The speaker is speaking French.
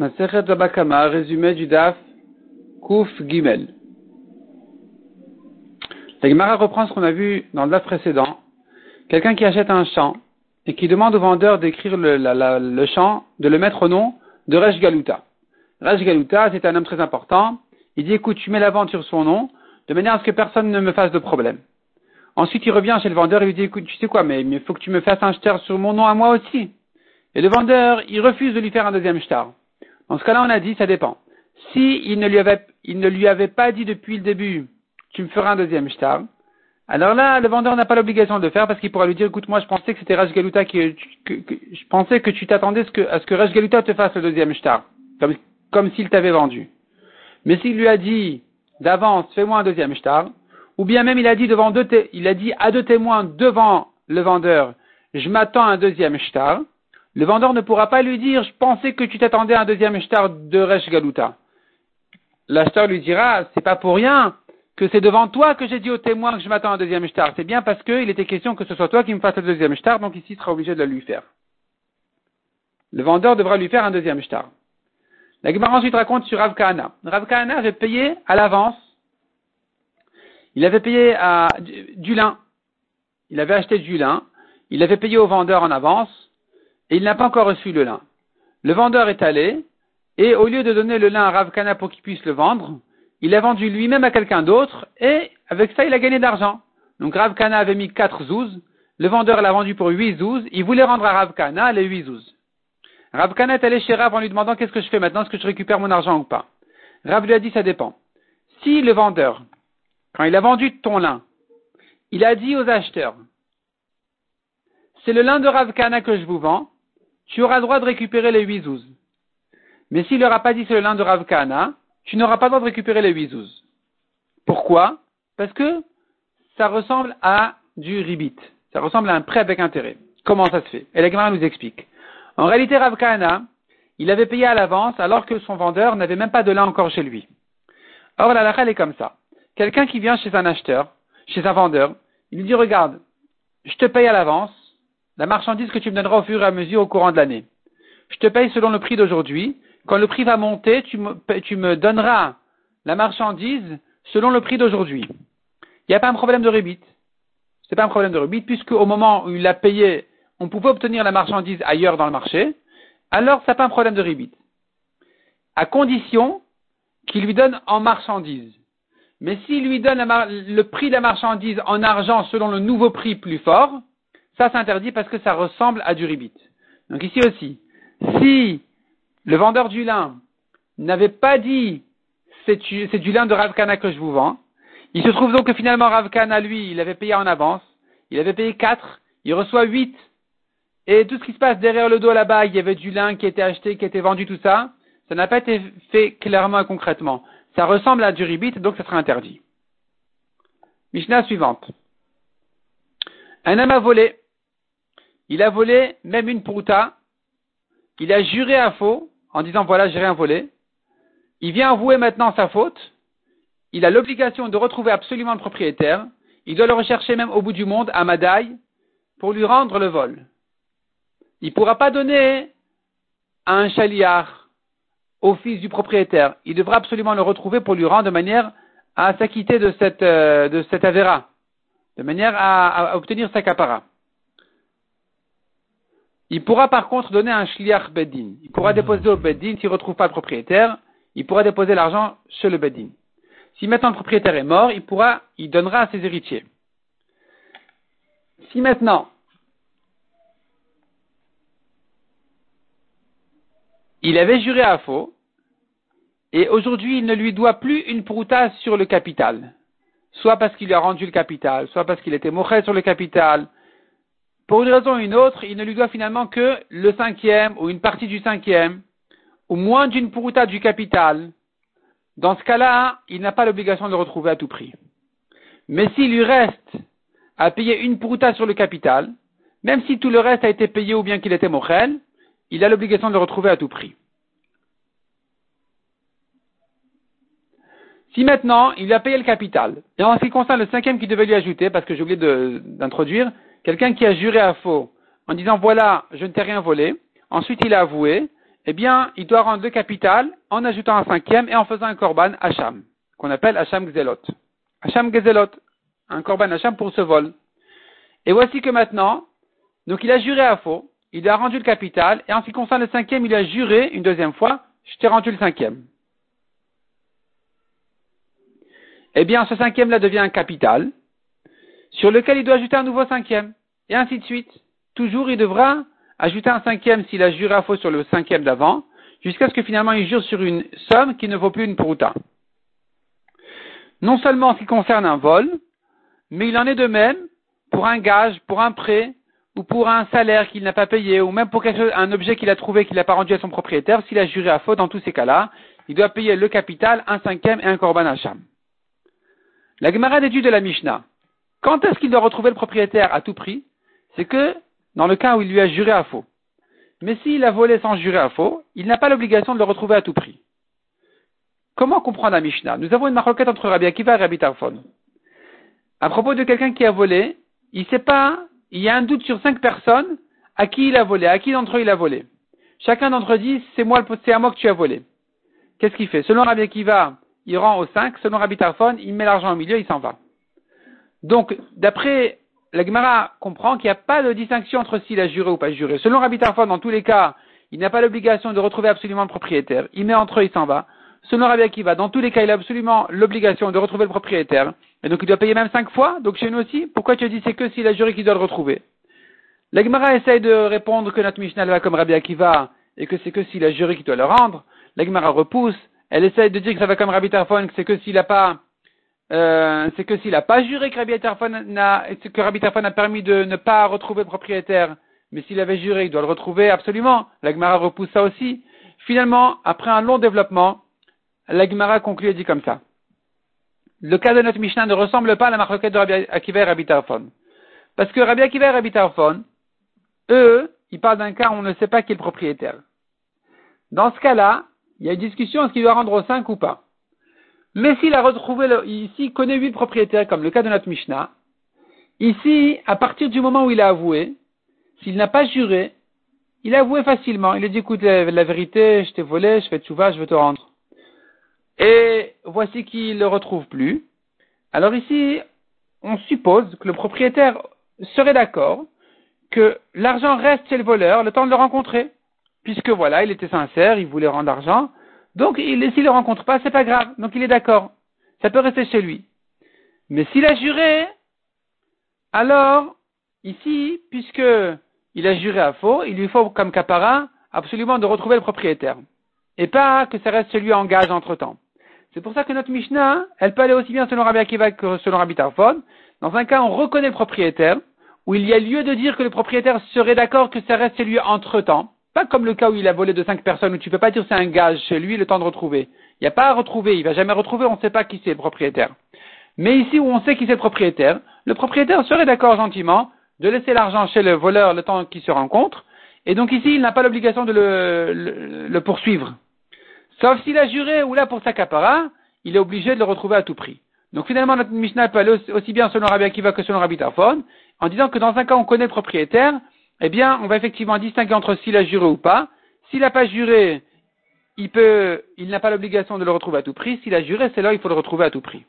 Masechet Babakama, résumé du DAF, Kouf Gimel. La Gemara reprend ce qu'on a vu dans le DAF précédent. Quelqu'un qui achète un champ et qui demande au vendeur d'écrire le, le, champ, de le mettre au nom de Resh Galuta. Resh Galuta, c'est un homme très important. Il dit, écoute, tu mets la vente sur son nom, de manière à ce que personne ne me fasse de problème. Ensuite, il revient chez le vendeur et lui dit, écoute, tu sais quoi, mais il faut que tu me fasses un shtar sur mon nom à moi aussi. Et le vendeur, il refuse de lui faire un deuxième shtar. Dans ce cas-là, on a dit, ça dépend. Si il ne lui avait, pas dit depuis le début, tu me feras un deuxième shtar, alors là, le vendeur n'a pas l'obligation de le faire parce qu'il pourra lui dire, écoute, moi, je pensais que c'était Raj Galuta qui, que, je pensais que tu t'attendais à ce que Raj Galuta te fasse le deuxième shtar. Comme, comme s'il t'avait vendu. Mais s'il lui a dit, d'avance, fais-moi un deuxième shtar, ou bien même il a dit devant deux, il a dit à deux témoins devant le vendeur, je m'attends à un deuxième shtar, le vendeur ne pourra pas lui dire, je pensais que tu t'attendais à un deuxième shtar de Resh Galuta. L'acheteur lui dira, c'est pas pour rien que c'est devant toi que j'ai dit au témoin que je m'attends à un deuxième shtar. C'est bien parce qu'il était question que ce soit toi qui me fasses le deuxième shtar, donc ici il sera obligé de le lui faire. Le vendeur devra lui faire un deuxième shtar. La Gemara ensuite raconte sur Rav Kahana. Rav avait payé à l'avance. Il avait payé à, du lin. Il avait acheté du lin. Il avait payé au vendeur en avance et il n'a pas encore reçu le lin. Le vendeur est allé, et au lieu de donner le lin à Ravkana pour qu'il puisse le vendre, il l'a vendu lui-même à quelqu'un d'autre, et avec ça, il a gagné d'argent. Donc Ravkana avait mis quatre zouz, le vendeur l'a vendu pour huit zouz, il voulait rendre à Ravkana les huit zouz. Ravkana est allé chez Rav en lui demandant qu'est-ce que je fais maintenant, est-ce que je récupère mon argent ou pas? Rav lui a dit ça dépend. Si le vendeur, quand il a vendu ton lin, il a dit aux acheteurs, c'est le lin de Ravkana que je vous vends, tu auras le droit de récupérer les huit zouz. Mais s'il n'aura pas dit c'est le lin de Rav tu n'auras pas le droit de récupérer les huit zouz. Pourquoi? Parce que ça ressemble à du ribit. Ça ressemble à un prêt avec intérêt. Comment ça se fait? Et la nous explique. En réalité, Rav il avait payé à l'avance alors que son vendeur n'avait même pas de lin encore chez lui. Or, la lacha, est comme ça. Quelqu'un qui vient chez un acheteur, chez un vendeur, il lui dit, regarde, je te paye à l'avance, la marchandise que tu me donneras au fur et à mesure au courant de l'année. Je te paye selon le prix d'aujourd'hui. Quand le prix va monter, tu me, donneras la marchandise selon le prix d'aujourd'hui. Il n'y a pas un problème de rébite. C'est pas un problème de rébite, puisque au moment où il l'a payé, on pouvait obtenir la marchandise ailleurs dans le marché. Alors, ça n'a pas un problème de rébite. À condition qu'il lui donne en marchandise. Mais s'il lui donne le prix de la marchandise en argent selon le nouveau prix plus fort, ça, c'est interdit parce que ça ressemble à du ribit. Donc ici aussi, si le vendeur du lin n'avait pas dit c'est du, lin de Ravkana que je vous vends, il se trouve donc que finalement Ravkana, lui, il avait payé en avance, il avait payé 4, il reçoit 8, et tout ce qui se passe derrière le dos là-bas, il y avait du lin qui était acheté, qui était vendu, tout ça, ça n'a pas été fait clairement et concrètement. Ça ressemble à du ribit, donc ça sera interdit. Mishnah suivante. Un homme a volé il a volé même une prouta, il a juré à faux en disant voilà, j'ai rien volé. Il vient avouer maintenant sa faute. Il a l'obligation de retrouver absolument le propriétaire. Il doit le rechercher même au bout du monde, à Madaï, pour lui rendre le vol. Il ne pourra pas donner à un chaliard au fils du propriétaire. Il devra absolument le retrouver pour lui rendre de manière à s'acquitter de cette, euh, de cette avéra, de manière à, obtenir sa capara. Il pourra par contre donner un shliach beddin. Il pourra déposer au beddin s'il ne retrouve pas le propriétaire. Il pourra déposer l'argent chez le beddin. Si maintenant le propriétaire est mort, il pourra, il donnera à ses héritiers. Si maintenant il avait juré à faux, et aujourd'hui il ne lui doit plus une prouta sur le capital, soit parce qu'il lui a rendu le capital, soit parce qu'il était mort sur le capital, pour une raison ou une autre, il ne lui doit finalement que le cinquième ou une partie du cinquième, ou moins d'une puruta du capital. Dans ce cas-là, il n'a pas l'obligation de le retrouver à tout prix. Mais s'il lui reste à payer une puruta sur le capital, même si tout le reste a été payé ou bien qu'il était mochel, il a l'obligation de le retrouver à tout prix. Si maintenant, il a payé le capital, et en ce qui concerne le cinquième qu'il devait lui ajouter, parce que j'ai oublié d'introduire, Quelqu'un qui a juré à faux en disant voilà, je ne t'ai rien volé. Ensuite, il a avoué. eh bien, il doit rendre le capital en ajoutant un cinquième et en faisant un korban Hacham, qu'on appelle Hacham Gzelot. Hacham Gzelot, un korban Hacham pour ce vol. Et voici que maintenant, donc il a juré à faux, il a rendu le capital, et en ce qui concerne le cinquième, il a juré une deuxième fois, je t'ai rendu le cinquième. Eh bien, ce cinquième-là devient un capital, sur lequel il doit ajouter un nouveau cinquième, et ainsi de suite. Toujours, il devra ajouter un cinquième s'il a juré à faux sur le cinquième d'avant, jusqu'à ce que finalement il jure sur une somme qui ne vaut plus une prouta. Non seulement en ce qui concerne un vol, mais il en est de même pour un gage, pour un prêt, ou pour un salaire qu'il n'a pas payé, ou même pour un objet qu'il a trouvé qu'il n'a pas rendu à son propriétaire, s'il a juré à faux dans tous ces cas-là, il doit payer le capital, un cinquième et un korban hacham. La Gemara d'étude de la Mishnah. Quand est-ce qu'il doit retrouver le propriétaire à tout prix? C'est que dans le cas où il lui a juré à faux. Mais s'il a volé sans jurer à faux, il n'a pas l'obligation de le retrouver à tout prix. Comment comprendre la Mishnah? Nous avons une maroquette entre Rabbi Akiva et Rabbi Tarfon. À propos de quelqu'un qui a volé, il sait pas, il y a un doute sur cinq personnes à qui il a volé, à qui d'entre eux il a volé. Chacun d'entre eux dit, c'est moi, c'est à moi que tu as volé. Qu'est-ce qu'il fait? Selon Rabbi Akiva, il rend aux cinq, selon Rabbi Tarfon, il met l'argent au milieu, il s'en va. Donc, d'après la Gemara comprend qu'il n'y a pas de distinction entre s'il a juré ou pas juré. Selon Rabbi Tarfon, dans tous les cas, il n'a pas l'obligation de retrouver absolument le propriétaire. Il met entre eux, il s'en va. Selon Rabbi Akiva, dans tous les cas, il a absolument l'obligation de retrouver le propriétaire. Et donc, il doit payer même cinq fois. Donc, chez nous aussi, pourquoi tu dis c'est que s'il a juré qu'il doit le retrouver? La Gemara essaye de répondre que notre Mishnah va comme Rabbi Akiva et que c'est que s'il a juré qu'il doit le rendre. La Gemara repousse. Elle essaye de dire que ça va comme Rabbi Tarfon, que c'est que s'il n'a pas euh, c'est que s'il n'a pas juré que Rabbi n'a, que Rabbi a permis de ne pas retrouver le propriétaire, mais s'il avait juré, il doit le retrouver absolument. La repousse ça aussi. Finalement, après un long développement, la conclut et dit comme ça. Le cas de notre Mishnah ne ressemble pas à la marque de Rabbi Akiva et Rabbi Tarfon. Parce que Rabbi Akiva Rabbi Tarfon, eux, ils parlent d'un cas où on ne sait pas qui est le propriétaire. Dans ce cas-là, il y a une discussion est-ce qu'il doit rendre au 5 ou pas? Mais s'il a retrouvé, le, ici, connaît huit propriétaires, comme le cas de notre Mishnah, ici, à partir du moment où il a avoué, s'il n'a pas juré, il a avoué facilement. Il a dit, écoute, la, vérité, je t'ai volé, je fais vas, je veux te rendre. Et voici qu'il ne le retrouve plus. Alors ici, on suppose que le propriétaire serait d'accord que l'argent reste chez le voleur le temps de le rencontrer. Puisque voilà, il était sincère, il voulait rendre l'argent, donc, s'il ne le rencontre pas, c'est pas grave. Donc, il est d'accord. Ça peut rester chez lui. Mais s'il a juré, alors, ici, puisque il a juré à faux, il lui faut, comme capara, absolument de retrouver le propriétaire. Et pas que ça reste chez lui en gage entre temps. C'est pour ça que notre Mishnah, elle peut aller aussi bien selon Rabbi Akiva que selon Rabbi Tarfon. Dans un cas, on reconnaît le propriétaire, où il y a lieu de dire que le propriétaire serait d'accord que ça reste chez lui entre temps. Pas comme le cas où il a volé de cinq personnes, où tu peux pas dire c'est un gage chez lui, le temps de retrouver. Il n'y a pas à retrouver, il va jamais retrouver, on ne sait pas qui c'est le propriétaire. Mais ici où on sait qui c'est le propriétaire, le propriétaire serait d'accord gentiment de laisser l'argent chez le voleur le temps qu'il se rencontre, et donc ici il n'a pas l'obligation de le, poursuivre. Sauf s'il a juré ou là pour sa capara, il est obligé de le retrouver à tout prix. Donc finalement notre Mishnah peut aller aussi bien selon Rabbi Akiva que selon Rabbi Tarfon, en disant que dans un cas on connaît le propriétaire, eh bien, on va effectivement distinguer entre s'il a juré ou pas. S'il n'a pas juré, il peut, il n'a pas l'obligation de le retrouver à tout prix. S'il a juré, c'est là il faut le retrouver à tout prix.